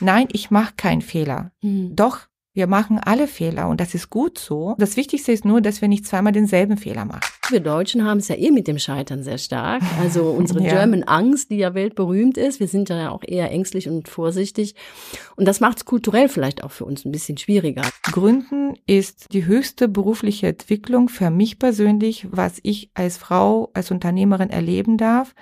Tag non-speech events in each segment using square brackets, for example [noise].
nein, ich mache keinen Fehler. Mhm. Doch, wir machen alle Fehler und das ist gut so. Das Wichtigste ist nur, dass wir nicht zweimal denselben Fehler machen. Wir Deutschen haben es ja eh mit dem Scheitern sehr stark. Also unsere [laughs] ja. German Angst, die ja weltberühmt ist. Wir sind ja auch eher ängstlich und vorsichtig. Und das macht es kulturell vielleicht auch für uns ein bisschen schwieriger. Gründen ist die höchste berufliche Entwicklung für mich persönlich, was ich als Frau, als Unternehmerin erleben darf,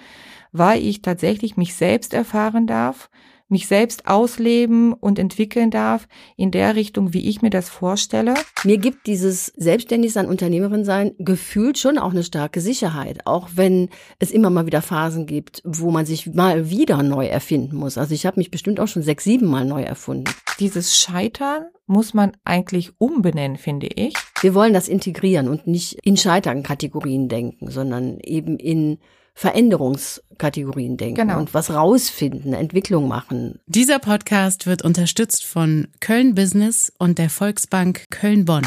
weil ich tatsächlich mich selbst erfahren darf mich selbst ausleben und entwickeln darf in der Richtung, wie ich mir das vorstelle. Mir gibt dieses Selbstständigsein, Unternehmerin sein, gefühlt schon auch eine starke Sicherheit, auch wenn es immer mal wieder Phasen gibt, wo man sich mal wieder neu erfinden muss. Also ich habe mich bestimmt auch schon sechs, sieben Mal neu erfunden. Dieses Scheitern muss man eigentlich umbenennen, finde ich. Wir wollen das integrieren und nicht in Scheitern-Kategorien denken, sondern eben in Veränderungskategorien denken genau. und was rausfinden, Entwicklung machen. Dieser Podcast wird unterstützt von Köln Business und der Volksbank Köln-Bonn.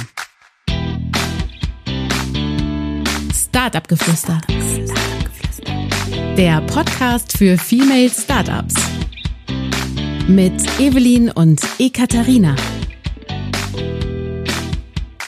Startup Geflüster. Der Podcast für Female Startups. Mit Evelyn und Ekaterina.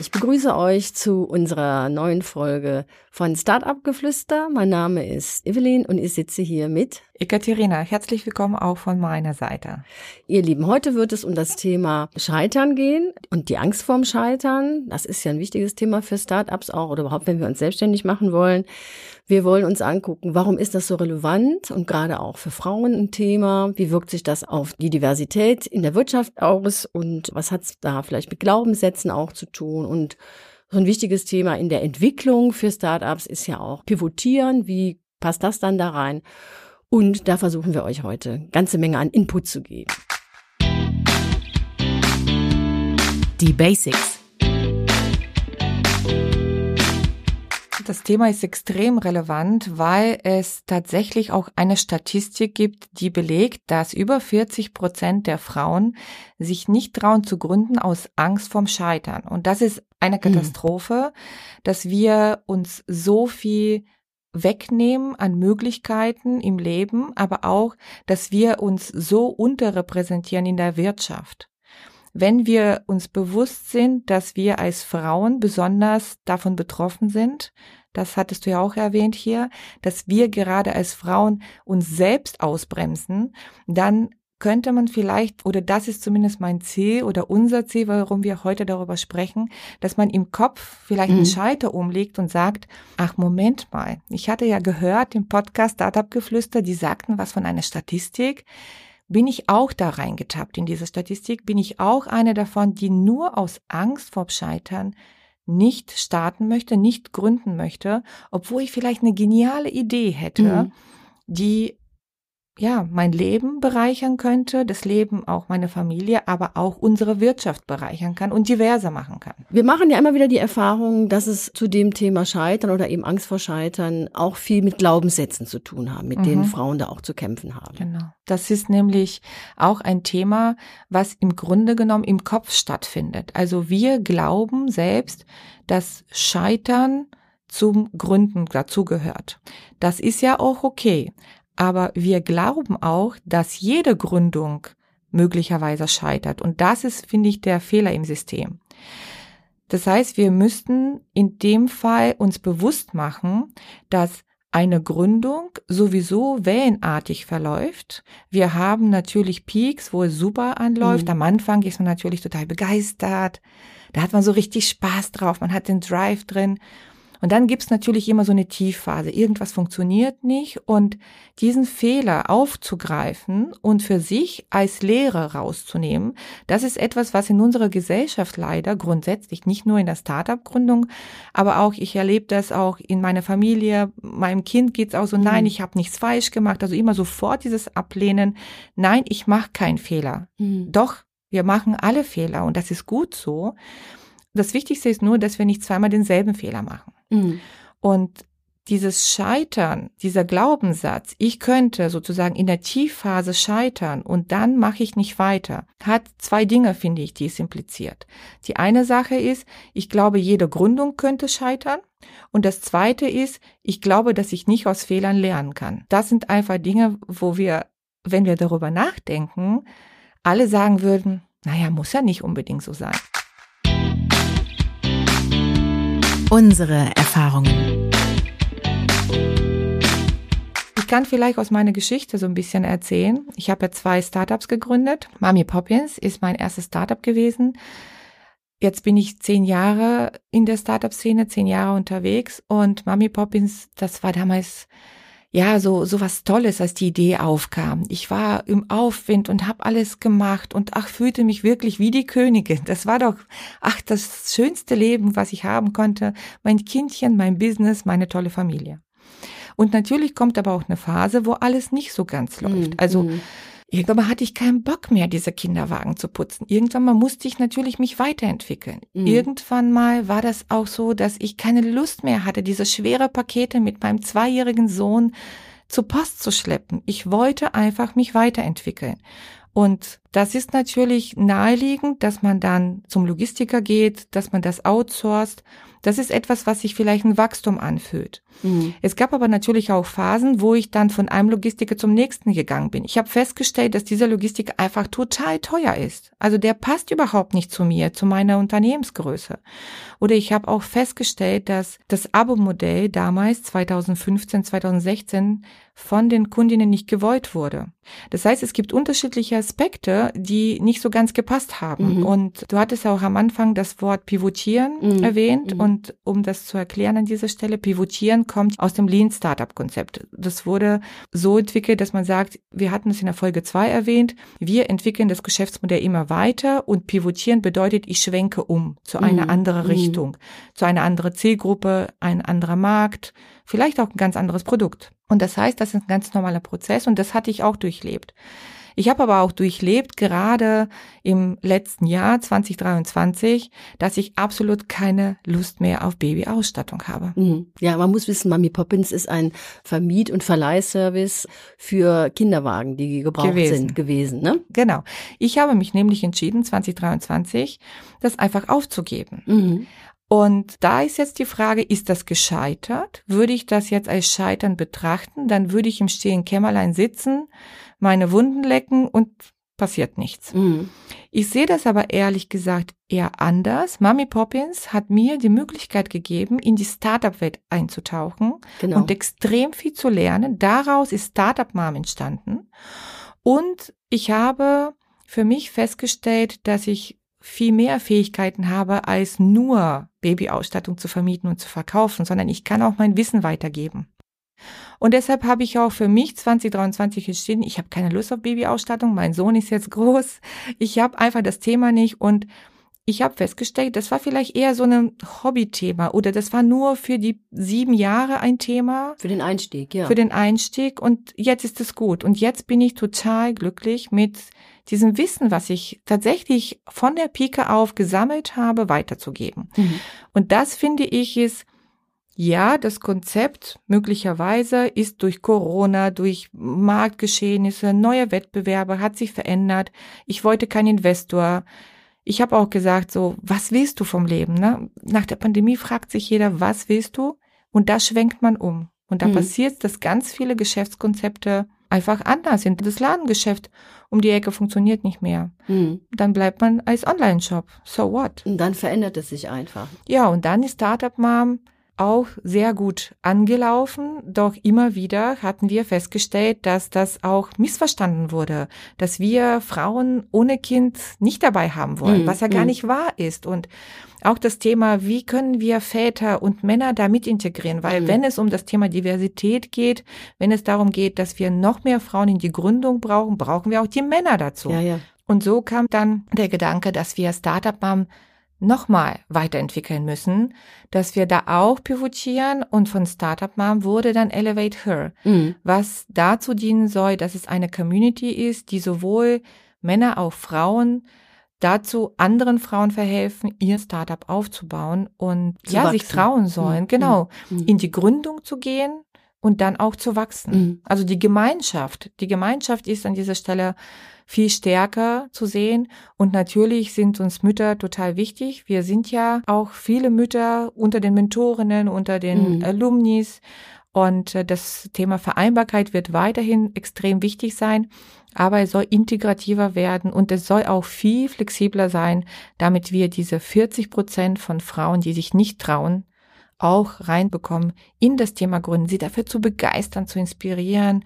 Ich begrüße euch zu unserer neuen Folge von Startup Geflüster. Mein Name ist Evelyn und ich sitze hier mit Ekaterina. Herzlich willkommen auch von meiner Seite. Ihr Lieben, heute wird es um das Thema Scheitern gehen und die Angst vorm Scheitern. Das ist ja ein wichtiges Thema für Startups auch oder überhaupt, wenn wir uns selbstständig machen wollen. Wir wollen uns angucken, warum ist das so relevant und gerade auch für Frauen ein Thema? Wie wirkt sich das auf die Diversität in der Wirtschaft aus und was hat es da vielleicht mit Glaubenssätzen auch zu tun? Und so ein wichtiges Thema in der Entwicklung für Startups ist ja auch Pivotieren. Wie passt das dann da rein? Und da versuchen wir euch heute ganze Menge an Input zu geben. Die Basics. Das Thema ist extrem relevant, weil es tatsächlich auch eine Statistik gibt, die belegt, dass über 40 Prozent der Frauen sich nicht trauen zu gründen aus Angst vorm Scheitern. Und das ist eine mhm. Katastrophe, mhm. dass wir uns so viel wegnehmen an Möglichkeiten im Leben, aber auch, dass wir uns so unterrepräsentieren in der Wirtschaft wenn wir uns bewusst sind, dass wir als Frauen besonders davon betroffen sind, das hattest du ja auch erwähnt hier, dass wir gerade als Frauen uns selbst ausbremsen, dann könnte man vielleicht, oder das ist zumindest mein Ziel oder unser Ziel, warum wir heute darüber sprechen, dass man im Kopf vielleicht mhm. einen Schalter umlegt und sagt, ach Moment mal, ich hatte ja gehört im Podcast Startup Geflüster, die sagten was von einer Statistik, bin ich auch da reingetappt in diese Statistik? Bin ich auch eine davon, die nur aus Angst vor Scheitern nicht starten möchte, nicht gründen möchte, obwohl ich vielleicht eine geniale Idee hätte, mhm. die ja, mein Leben bereichern könnte, das Leben auch meine Familie, aber auch unsere Wirtschaft bereichern kann und diverser machen kann. Wir machen ja immer wieder die Erfahrung, dass es zu dem Thema Scheitern oder eben Angst vor Scheitern auch viel mit Glaubenssätzen zu tun haben, mit mhm. denen Frauen da auch zu kämpfen haben. Genau. Das ist nämlich auch ein Thema, was im Grunde genommen im Kopf stattfindet. Also wir glauben selbst, dass Scheitern zum Gründen dazugehört. Das ist ja auch okay. Aber wir glauben auch, dass jede Gründung möglicherweise scheitert. Und das ist, finde ich, der Fehler im System. Das heißt, wir müssten in dem Fall uns bewusst machen, dass eine Gründung sowieso wellenartig verläuft. Wir haben natürlich Peaks, wo es super anläuft. Mhm. Am Anfang ist man natürlich total begeistert. Da hat man so richtig Spaß drauf. Man hat den Drive drin. Und dann gibt's natürlich immer so eine Tiefphase. Irgendwas funktioniert nicht und diesen Fehler aufzugreifen und für sich als Lehre rauszunehmen, das ist etwas, was in unserer Gesellschaft leider grundsätzlich, nicht nur in der Startup-Gründung, aber auch, ich erlebe das auch in meiner Familie, meinem Kind geht's auch so, mhm. nein, ich habe nichts falsch gemacht, also immer sofort dieses Ablehnen, nein, ich mache keinen Fehler. Mhm. Doch, wir machen alle Fehler und das ist gut so. Das Wichtigste ist nur, dass wir nicht zweimal denselben Fehler machen. Mhm. Und dieses Scheitern, dieser Glaubenssatz, ich könnte sozusagen in der Tiefphase scheitern und dann mache ich nicht weiter, hat zwei Dinge, finde ich, die es impliziert. Die eine Sache ist, ich glaube, jede Gründung könnte scheitern. Und das zweite ist, ich glaube, dass ich nicht aus Fehlern lernen kann. Das sind einfach Dinge, wo wir, wenn wir darüber nachdenken, alle sagen würden, naja, muss ja nicht unbedingt so sein. Unsere Erfahrungen. Ich kann vielleicht aus meiner Geschichte so ein bisschen erzählen. Ich habe ja zwei Startups gegründet. Mami Poppins ist mein erstes Startup gewesen. Jetzt bin ich zehn Jahre in der Startup-Szene, zehn Jahre unterwegs und Mami Poppins, das war damals ja so so was Tolles, als die Idee aufkam. Ich war im Aufwind und habe alles gemacht und ach fühlte mich wirklich wie die Königin. Das war doch ach das schönste Leben, was ich haben konnte. Mein Kindchen, mein Business, meine tolle Familie. Und natürlich kommt aber auch eine Phase, wo alles nicht so ganz läuft. Mm, Also mm. Irgendwann mal hatte ich keinen Bock mehr, diese Kinderwagen zu putzen. Irgendwann mal musste ich natürlich mich weiterentwickeln. Mhm. Irgendwann mal war das auch so, dass ich keine Lust mehr hatte, diese schwere Pakete mit meinem zweijährigen Sohn zur Post zu schleppen. Ich wollte einfach mich weiterentwickeln. Und das ist natürlich naheliegend, dass man dann zum Logistiker geht, dass man das outsourced. Das ist etwas, was sich vielleicht ein Wachstum anfühlt. Mhm. Es gab aber natürlich auch Phasen, wo ich dann von einem Logistiker zum nächsten gegangen bin. Ich habe festgestellt, dass dieser Logistiker einfach total teuer ist. Also der passt überhaupt nicht zu mir, zu meiner Unternehmensgröße. Oder ich habe auch festgestellt, dass das Abo-Modell damals 2015, 2016 von den Kundinnen nicht gewollt wurde. Das heißt, es gibt unterschiedliche Aspekte, die nicht so ganz gepasst haben. Mhm. Und du hattest auch am Anfang das Wort pivotieren Mhm. erwähnt. Mhm. Und um das zu erklären an dieser Stelle, pivotieren kommt aus dem Lean Startup Konzept. Das wurde so entwickelt, dass man sagt, wir hatten es in der Folge zwei erwähnt, wir entwickeln das Geschäftsmodell immer weiter und pivotieren bedeutet, ich schwenke um zu einer Mhm. anderen Mhm. Richtung, zu einer anderen Zielgruppe, ein anderer Markt, vielleicht auch ein ganz anderes Produkt. Und das heißt, das ist ein ganz normaler Prozess und das hatte ich auch durchlebt. Ich habe aber auch durchlebt, gerade im letzten Jahr 2023, dass ich absolut keine Lust mehr auf Babyausstattung habe. Mhm. Ja, man muss wissen, Mami Poppins ist ein Vermiet- und Verleihservice für Kinderwagen, die gebraucht Gewesen. sind, gewesen. Ne? Genau. Ich habe mich nämlich entschieden, 2023, das einfach aufzugeben. Mhm. Und da ist jetzt die Frage, ist das gescheitert? Würde ich das jetzt als Scheitern betrachten? Dann würde ich im stillen Kämmerlein sitzen, meine Wunden lecken und passiert nichts. Mhm. Ich sehe das aber ehrlich gesagt eher anders. Mami Poppins hat mir die Möglichkeit gegeben, in die Startup-Welt einzutauchen Genau. und extrem viel zu lernen. Daraus ist Startup Mom entstanden. Und ich habe für mich festgestellt, dass ich viel mehr Fähigkeiten habe, als nur Babyausstattung zu vermieten und zu verkaufen, sondern ich kann auch mein Wissen weitergeben. Und deshalb habe ich auch für mich 2023 entschieden, ich habe keine Lust auf Babyausstattung, mein Sohn ist jetzt groß, ich habe einfach das Thema nicht und ich habe festgestellt, das war vielleicht eher so ein Hobbythema oder das war nur für die sieben Jahre ein Thema, Für den Einstieg, ja. für den Einstieg und jetzt ist es gut. Und jetzt bin ich total glücklich mit diesem Wissen, was ich tatsächlich von der Pike auf gesammelt habe, weiterzugeben. Mhm. Und das finde ich ist, ja, das Konzept möglicherweise ist durch Corona, durch Marktgeschehnisse, neue Wettbewerbe, hat sich verändert. Ich wollte keinen Investor. Ich habe auch gesagt, so, was willst du vom Leben? Ne? Nach der Pandemie fragt sich jeder, was willst du? Und da schwenkt man um. Und da Mhm. passiert, dass ganz viele Geschäftskonzepte einfach anders sind. Das Ladengeschäft um die Ecke funktioniert nicht mehr. Mhm. Dann bleibt man als Online-Shop. So what? Und dann verändert es sich einfach. Ja, und dann ist Startup Mom auch sehr gut angelaufen, doch immer wieder hatten wir festgestellt, dass das auch missverstanden wurde, dass wir Frauen ohne Kind nicht dabei haben wollen, Mm, was ja gar mm. nicht wahr ist. Und auch das Thema, wie können wir Väter und Männer damit integrieren, weil Mm. wenn es um das Thema Diversität geht, wenn es darum geht, dass wir noch mehr Frauen in die Gründung brauchen, brauchen wir auch die Männer dazu. Ja, ja. Und so kam dann der Gedanke, dass wir Startup Mom nochmal weiterentwickeln müssen, dass wir da auch pivotieren und von Startup Mom wurde dann Elevate Her, Mhm. was dazu dienen soll, dass es eine Community ist, die sowohl Männer auch Frauen dazu anderen Frauen verhelfen, ihr Startup aufzubauen und Zu ja, sich wachsen. trauen sollen, Mhm. genau, Mhm. in die Gründung zu gehen und dann auch zu wachsen. Mhm. Also die Gemeinschaft, die Gemeinschaft ist an dieser Stelle viel stärker zu sehen. Und natürlich sind uns Mütter total wichtig. Wir sind ja auch viele Mütter unter den Mentorinnen, unter den Mhm. Alumnis. Und äh, das Thema Vereinbarkeit wird weiterhin extrem wichtig sein, aber es soll integrativer werden und es soll auch viel flexibler sein, damit wir diese 40 Prozent von Frauen, die sich nicht trauen, auch reinbekommen in das Thema Gründen, sie dafür zu begeistern, zu inspirieren,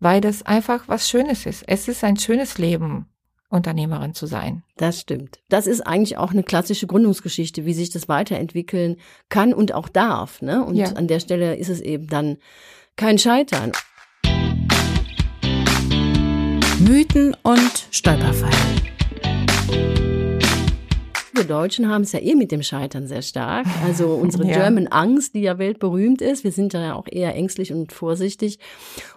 weil das einfach was Schönes ist. Es ist ein schönes Leben, Unternehmerin zu sein. Das stimmt. Das ist eigentlich auch eine klassische Gründungsgeschichte, wie sich das weiterentwickeln kann und auch darf. Ne? Und ja. an der Stelle ist es eben dann kein Scheitern. Mythen und Stolperfallen. Wir Deutschen haben es ja eh mit dem Scheitern sehr stark. Also [laughs] unsere ja. German Angst, die ja weltberühmt ist. Wir sind ja auch eher ängstlich und vorsichtig.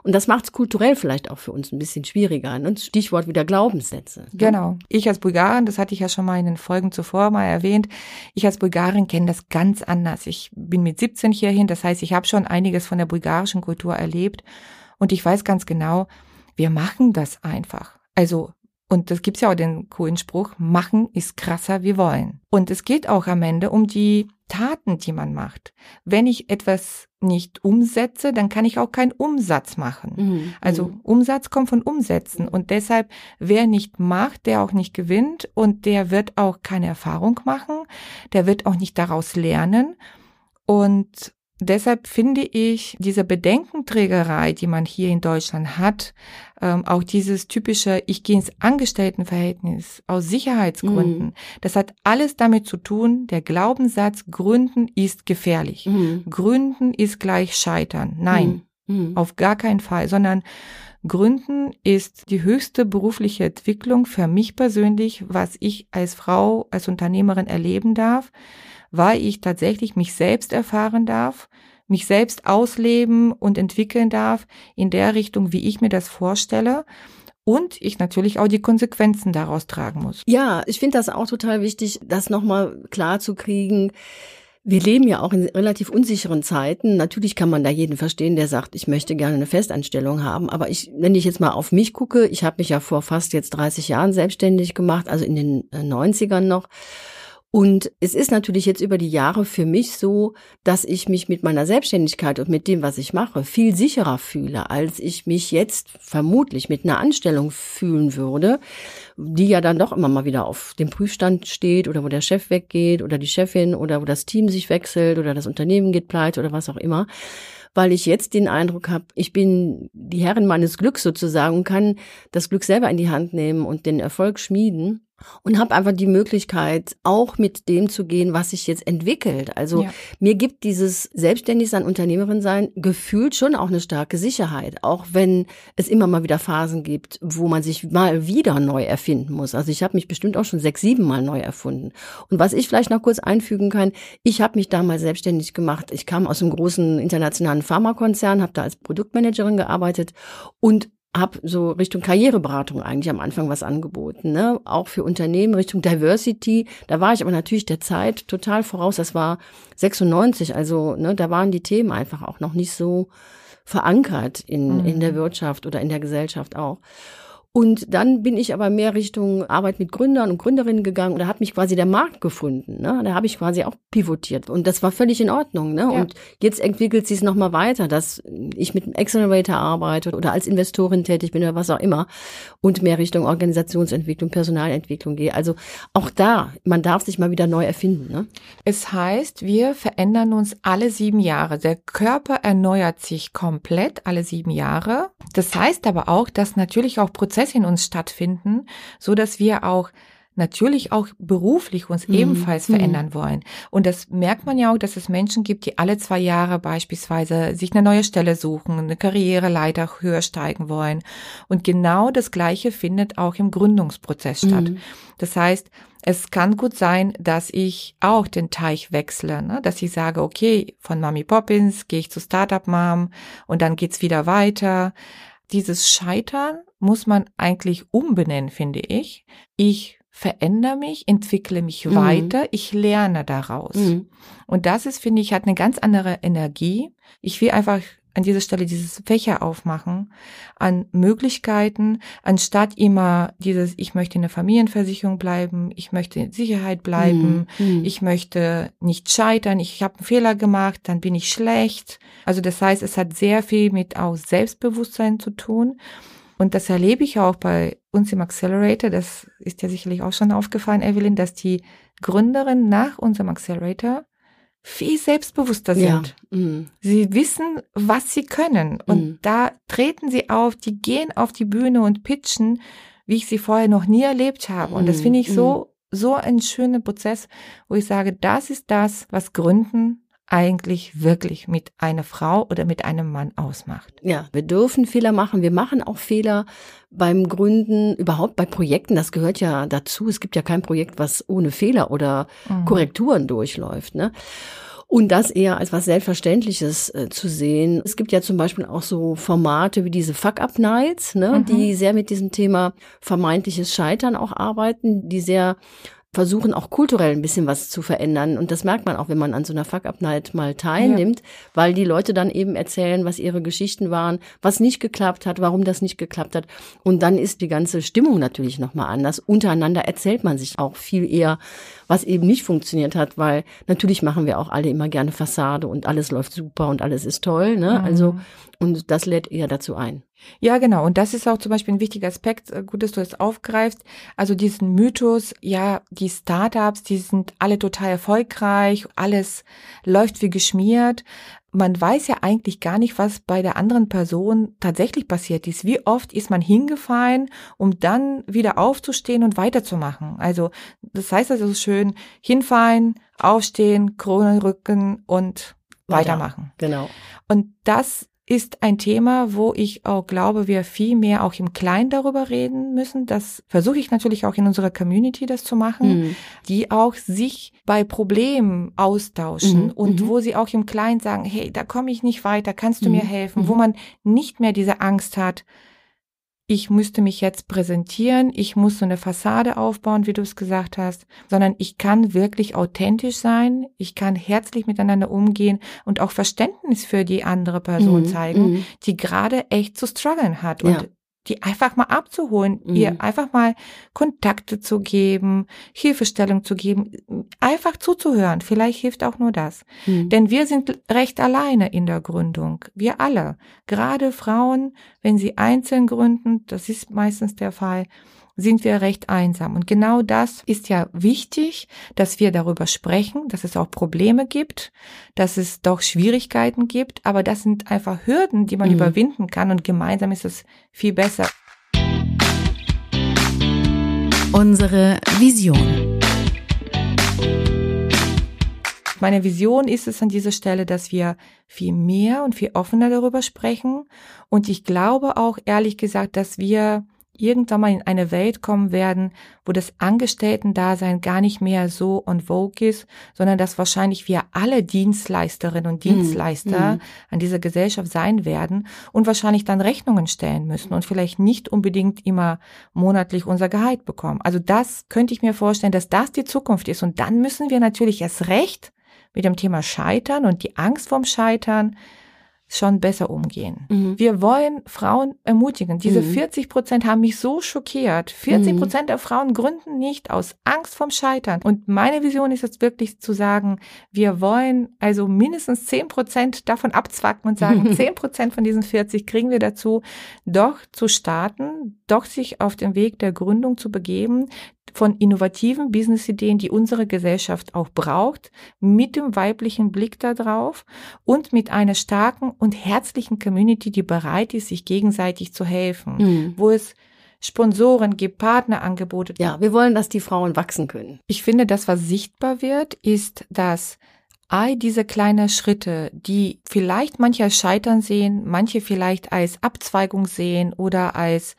Und das macht es kulturell vielleicht auch für uns ein bisschen schwieriger. Ne? Stichwort wieder Glaubenssätze. Ne? Genau. Ich als Bulgarin, das hatte ich ja schon mal in den Folgen zuvor mal erwähnt, ich als Bulgarin kenne das ganz anders. Ich bin mit 17 hierhin, das heißt, ich habe schon einiges von der bulgarischen Kultur erlebt. Und ich weiß ganz genau, wir machen das einfach. Also und das gibt's ja auch den coolen Spruch, machen ist krasser wie wollen. Und es geht auch am Ende um die Taten, die man macht. Wenn ich etwas nicht umsetze, dann kann ich auch keinen Umsatz machen. Mhm. Also mhm. Umsatz kommt von Umsetzen. Und deshalb, wer nicht macht, der auch nicht gewinnt und der wird auch keine Erfahrung machen, der wird auch nicht daraus lernen. Und deshalb finde ich diese Bedenkenträgerei, die man hier in Deutschland hat, ähm, auch dieses typische, ich gehe ins Angestelltenverhältnis aus Sicherheitsgründen, mhm. das hat alles damit zu tun, der Glaubenssatz, Gründen ist gefährlich. Mhm. Gründen ist gleich Scheitern. Nein, mhm. mhm. auf gar keinen Fall, sondern Gründen ist die höchste berufliche Entwicklung für mich persönlich, was ich als Frau, als Unternehmerin erleben darf weil ich tatsächlich mich selbst erfahren darf, mich selbst ausleben und entwickeln darf in der Richtung, wie ich mir das vorstelle. Und ich natürlich auch die Konsequenzen daraus tragen muss. Ja, ich finde das auch total wichtig, das nochmal klar zu kriegen. Wir leben ja auch in relativ unsicheren Zeiten. Natürlich kann man da jeden verstehen, der sagt, ich möchte gerne eine Festanstellung haben. Aber ich, wenn ich jetzt mal auf mich gucke, ich habe mich ja vor fast jetzt 30 Jahren selbstständig gemacht, also in den 90ern äh, noch. Und es ist natürlich jetzt über die Jahre für mich so, dass ich mich mit meiner Selbstständigkeit und mit dem, was ich mache, viel sicherer fühle, als ich mich jetzt vermutlich mit einer Anstellung fühlen würde, die ja dann doch immer mal wieder auf dem Prüfstand steht oder wo der Chef weggeht oder die Chefin oder wo das Team sich wechselt oder das Unternehmen geht pleite oder was auch immer. Weil ich jetzt den Eindruck habe, ich bin die Herrin meines Glücks sozusagen und kann das Glück selber in die Hand nehmen und den Erfolg schmieden und habe einfach die Möglichkeit, auch mit dem zu gehen, was sich jetzt entwickelt. Also ja. mir gibt dieses Selbstständigsein, Unternehmerin sein, gefühlt schon auch eine starke Sicherheit, auch wenn es immer mal wieder Phasen gibt, wo man sich mal wieder neu erfinden muss. Also ich habe mich bestimmt auch schon sechs, sieben Mal neu erfunden. Und was ich vielleicht noch kurz einfügen kann, ich habe mich damals selbstständig gemacht. Ich kam aus einem großen internationalen Pharmakonzern, habe da als Produktmanagerin gearbeitet und habe so Richtung Karriereberatung eigentlich am Anfang was angeboten, ne? Auch für Unternehmen Richtung Diversity. Da war ich aber natürlich der Zeit total voraus. Das war 96, also ne, da waren die Themen einfach auch noch nicht so verankert in, mhm. in der Wirtschaft oder in der Gesellschaft auch. Und dann bin ich aber mehr Richtung Arbeit mit Gründern und Gründerinnen gegangen. Und da hat mich quasi der Markt gefunden. Ne? Da habe ich quasi auch pivotiert. Und das war völlig in Ordnung. Ne? Ja. Und jetzt entwickelt sich es nochmal weiter, dass ich mit einem Accelerator arbeite oder als Investorin tätig bin oder was auch immer. Und mehr Richtung Organisationsentwicklung, Personalentwicklung gehe. Also auch da, man darf sich mal wieder neu erfinden. Ne? Es heißt, wir verändern uns alle sieben Jahre. Der Körper erneuert sich komplett alle sieben Jahre. Das heißt aber auch, dass natürlich auch Prozesse Prozesse in uns stattfinden, so dass wir auch natürlich auch beruflich uns mhm. ebenfalls mhm. verändern wollen. Und das merkt man ja auch, dass es Menschen gibt, die alle zwei Jahre beispielsweise sich eine neue Stelle suchen, eine Karriereleiter höher steigen wollen. Und genau das Gleiche findet auch im Gründungsprozess statt. Mhm. Das heißt, es kann gut sein, dass ich auch den Teich wechsle, ne? dass ich sage, okay, von Mami Poppins gehe ich zu Startup Mom und dann geht's wieder weiter dieses Scheitern muss man eigentlich umbenennen, finde ich. Ich verändere mich, entwickle mich mhm. weiter, ich lerne daraus. Mhm. Und das ist, finde ich, hat eine ganz andere Energie. Ich will einfach an dieser Stelle dieses Fächer aufmachen an Möglichkeiten, anstatt immer dieses, ich möchte in der Familienversicherung bleiben, ich möchte in Sicherheit bleiben, mhm. ich möchte nicht scheitern, ich habe einen Fehler gemacht, dann bin ich schlecht. Also das heißt, es hat sehr viel mit auch Selbstbewusstsein zu tun. Und das erlebe ich auch bei uns im Accelerator. Das ist ja sicherlich auch schon aufgefallen, Evelyn, dass die Gründerin nach unserem Accelerator viel selbstbewusster sind. Ja. Mm. Sie wissen, was sie können. Und mm. da treten sie auf, die gehen auf die Bühne und pitchen, wie ich sie vorher noch nie erlebt habe. Und das mm, finde ich so, mm. so ein schöner Prozess, wo ich sage, das ist das, was Gründen eigentlich wirklich mit einer Frau oder mit einem Mann ausmacht. Ja, wir dürfen Fehler machen. Wir machen auch Fehler beim Gründen, überhaupt bei Projekten. Das gehört ja dazu. Es gibt ja kein Projekt, was ohne Fehler oder mhm. Korrekturen durchläuft. Ne? Und das eher als was Selbstverständliches äh, zu sehen. Es gibt ja zum Beispiel auch so Formate wie diese Fuck-Up-Nights, ne, mhm. die sehr mit diesem Thema vermeintliches Scheitern auch arbeiten, die sehr versuchen auch kulturell ein bisschen was zu verändern. Und das merkt man auch, wenn man an so einer Fuck-Up-Night mal teilnimmt, ja. weil die Leute dann eben erzählen, was ihre Geschichten waren, was nicht geklappt hat, warum das nicht geklappt hat. Und dann ist die ganze Stimmung natürlich nochmal anders. Untereinander erzählt man sich auch viel eher, was eben nicht funktioniert hat, weil natürlich machen wir auch alle immer gerne Fassade und alles läuft super und alles ist toll. Ne? Mhm. Also, und das lädt eher dazu ein. Ja, genau. Und das ist auch zum Beispiel ein wichtiger Aspekt. Äh, gut, dass du das aufgreifst. Also diesen Mythos, ja, die Startups, die sind alle total erfolgreich, alles läuft wie geschmiert. Man weiß ja eigentlich gar nicht, was bei der anderen Person tatsächlich passiert ist. Wie oft ist man hingefallen, um dann wieder aufzustehen und weiterzumachen? Also, das heißt also schön, hinfallen, aufstehen, Krone rücken und weitermachen. Genau. Und das ist ein Thema, wo ich auch glaube, wir viel mehr auch im Kleinen darüber reden müssen. Das versuche ich natürlich auch in unserer Community das zu machen, mhm. die auch sich bei Problemen austauschen mhm. und mhm. wo sie auch im Kleinen sagen, hey, da komme ich nicht weiter, kannst du mir mhm. helfen, wo mhm. man nicht mehr diese Angst hat, ich müsste mich jetzt präsentieren, ich muss so eine Fassade aufbauen, wie du es gesagt hast, sondern ich kann wirklich authentisch sein, ich kann herzlich miteinander umgehen und auch Verständnis für die andere Person mhm, zeigen, mm. die gerade echt zu strugglen hat. Und die einfach mal abzuholen, mhm. ihr einfach mal Kontakte zu geben, Hilfestellung zu geben, einfach zuzuhören. Vielleicht hilft auch nur das. Mhm. Denn wir sind recht alleine in der Gründung. Wir alle. Gerade Frauen, wenn sie einzeln gründen, das ist meistens der Fall, sind wir recht einsam. Und genau das ist ja wichtig, dass wir darüber sprechen, dass es auch Probleme gibt, dass es doch Schwierigkeiten gibt, aber das sind einfach Hürden, die man mhm. überwinden kann und gemeinsam ist es viel besser. Unsere Vision. Meine Vision ist es an dieser Stelle, dass wir viel mehr und viel offener darüber sprechen. Und ich glaube auch ehrlich gesagt, dass wir irgendwann mal in eine Welt kommen werden, wo das Angestellten-Dasein gar nicht mehr so on vogue ist, sondern dass wahrscheinlich wir alle Dienstleisterinnen und hm, Dienstleister mm. an dieser Gesellschaft sein werden und wahrscheinlich dann Rechnungen stellen müssen und vielleicht nicht unbedingt immer monatlich unser Gehalt bekommen. Also das könnte ich mir vorstellen, dass das die Zukunft ist. Und dann müssen wir natürlich erst recht mit dem Thema Scheitern und die Angst vorm Scheitern schon besser umgehen. Mhm. Wir wollen Frauen ermutigen. Diese mhm. 40 Prozent haben mich so schockiert. 40 Prozent mhm. der Frauen gründen nicht aus Angst vom Scheitern. Und meine Vision ist jetzt wirklich zu sagen, wir wollen also mindestens 10 Prozent davon abzwacken und sagen, [laughs] 10 Prozent von diesen 40 kriegen wir dazu, doch zu starten, doch sich auf den Weg der Gründung zu begeben, von innovativen Businessideen, die unsere Gesellschaft auch braucht, mit dem weiblichen Blick darauf und mit einer starken und herzlichen Community, die bereit ist, sich gegenseitig zu helfen, mhm. wo es Sponsoren gibt, Partnerangebote. Ja, wir wollen, dass die Frauen wachsen können. Ich finde, das, was sichtbar wird, ist, dass all diese kleinen Schritte, die vielleicht manche als Scheitern sehen, manche vielleicht als Abzweigung sehen oder als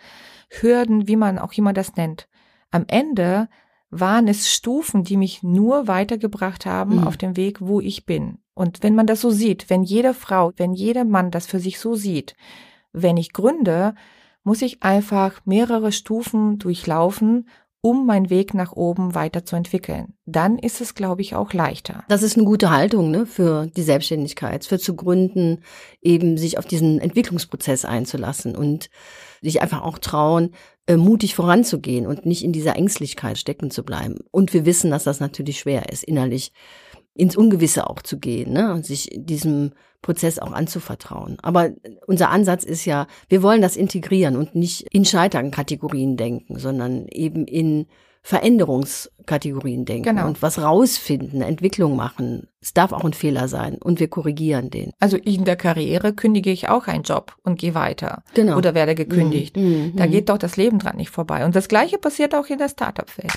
Hürden, wie man auch immer das nennt, am Ende waren es Stufen, die mich nur weitergebracht haben mhm. auf dem Weg, wo ich bin. Und wenn man das so sieht, wenn jede Frau, wenn jeder Mann das für sich so sieht, wenn ich gründe, muss ich einfach mehrere Stufen durchlaufen, um meinen Weg nach oben weiterzuentwickeln. Dann ist es, glaube ich, auch leichter. Das ist eine gute Haltung ne, für die Selbstständigkeit, für zu gründen, eben sich auf diesen Entwicklungsprozess einzulassen und sich einfach auch trauen, äh, mutig voranzugehen und nicht in dieser Ängstlichkeit stecken zu bleiben. Und wir wissen, dass das natürlich schwer ist, innerlich ins Ungewisse auch zu gehen ne, und sich diesem Prozess auch anzuvertrauen. Aber unser Ansatz ist ja, wir wollen das integrieren und nicht in Scheitern-Kategorien denken, sondern eben in Veränderungskategorien denken Genau. und was rausfinden, Entwicklung machen. Es darf auch ein Fehler sein und wir korrigieren den. Also in der Karriere kündige ich auch einen Job und gehe weiter. Genau. Oder werde gekündigt. Mhm, Da mhm. geht doch das Leben dran nicht vorbei. Und das Gleiche passiert auch in der Startup-Welt.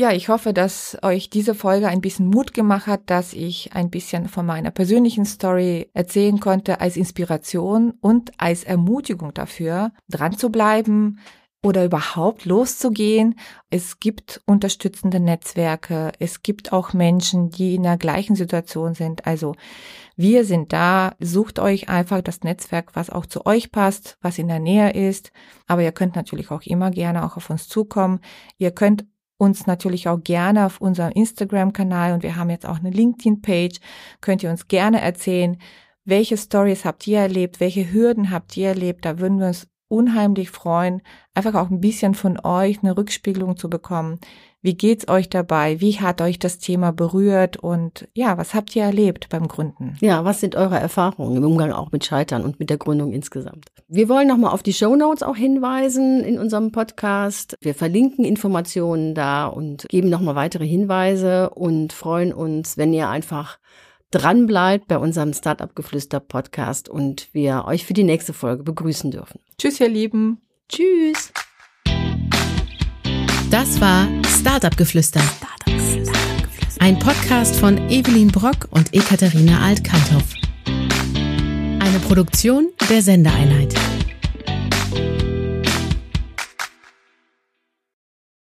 Ja, ich hoffe, dass euch diese Folge ein bisschen Mut gemacht hat, dass ich ein bisschen von meiner persönlichen Story erzählen konnte als Inspiration und als Ermutigung dafür, dran zu bleiben oder überhaupt loszugehen. Es gibt unterstützende Netzwerke. Es gibt auch Menschen, die in der gleichen Situation sind. Also wir sind da. Sucht euch einfach das Netzwerk, was auch zu euch passt, was in der Nähe ist. Aber ihr könnt natürlich auch immer gerne auch auf uns zukommen. Ihr könnt uns natürlich auch gerne auf unserem Instagram-Kanal und wir haben jetzt auch eine LinkedIn-Page. Könnt ihr uns gerne erzählen, welche Stories habt ihr erlebt, welche Hürden habt ihr erlebt. Da würden wir uns unheimlich freuen, einfach auch ein bisschen von euch eine Rückspiegelung zu bekommen. Wie geht's euch dabei? Wie hat euch das Thema berührt? Und ja, was habt ihr erlebt beim Gründen? Ja, was sind eure Erfahrungen im Umgang auch mit Scheitern und mit der Gründung insgesamt? Wir wollen nochmal auf die Show Notes auch hinweisen in unserem Podcast. Wir verlinken Informationen da und geben nochmal weitere Hinweise und freuen uns, wenn ihr einfach dran bleibt bei unserem Startup Geflüster Podcast und wir euch für die nächste Folge begrüßen dürfen. Tschüss, ihr Lieben. Tschüss! Das war Startup Geflüster. Ein Podcast von Evelyn Brock und Ekaterina Alt-Kanthoff. Eine Produktion der Sendeeinheit.